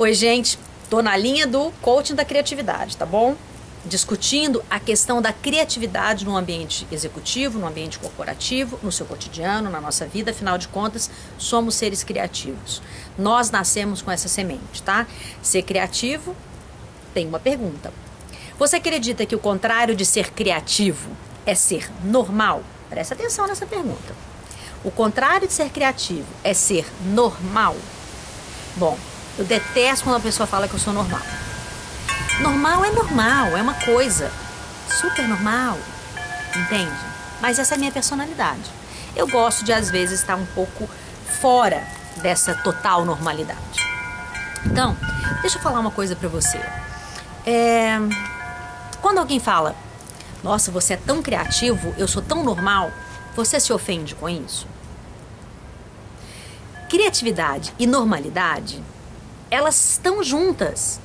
Oi, gente. Tô na linha do coaching da criatividade, tá bom? Discutindo a questão da criatividade no ambiente executivo, no ambiente corporativo, no seu cotidiano, na nossa vida. Afinal de contas, somos seres criativos. Nós nascemos com essa semente, tá? Ser criativo tem uma pergunta. Você acredita que o contrário de ser criativo é ser normal? Presta atenção nessa pergunta. O contrário de ser criativo é ser normal? Bom, eu detesto quando a pessoa fala que eu sou normal. Normal é normal, é uma coisa super normal, entende? Mas essa é a minha personalidade. Eu gosto de, às vezes, estar um pouco fora dessa total normalidade. Então, deixa eu falar uma coisa pra você. É... Quando alguém fala, nossa, você é tão criativo, eu sou tão normal, você se ofende com isso? Criatividade e normalidade, elas estão juntas.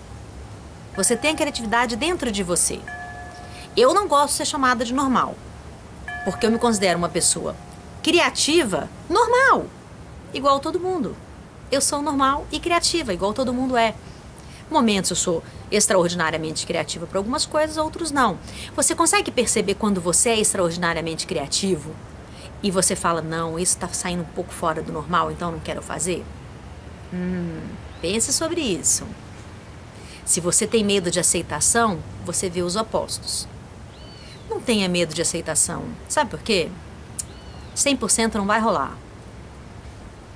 Você tem a criatividade dentro de você. Eu não gosto de ser chamada de normal, porque eu me considero uma pessoa criativa, normal, igual todo mundo. Eu sou normal e criativa, igual todo mundo é. Momentos eu sou extraordinariamente criativa para algumas coisas, outros não. Você consegue perceber quando você é extraordinariamente criativo e você fala, não, isso está saindo um pouco fora do normal, então não quero fazer? Hum, pense sobre isso. Se você tem medo de aceitação, você vê os opostos. Não tenha medo de aceitação. Sabe por quê? 100% não vai rolar.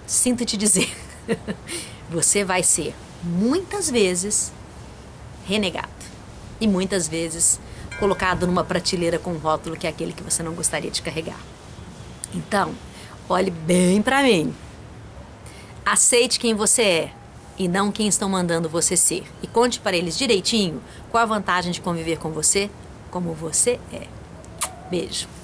Sinto te dizer. você vai ser muitas vezes renegado e muitas vezes colocado numa prateleira com um rótulo que é aquele que você não gostaria de carregar. Então, olhe bem para mim. Aceite quem você é e não quem estão mandando você ser. E conte para eles direitinho qual a vantagem de conviver com você como você é. Beijo.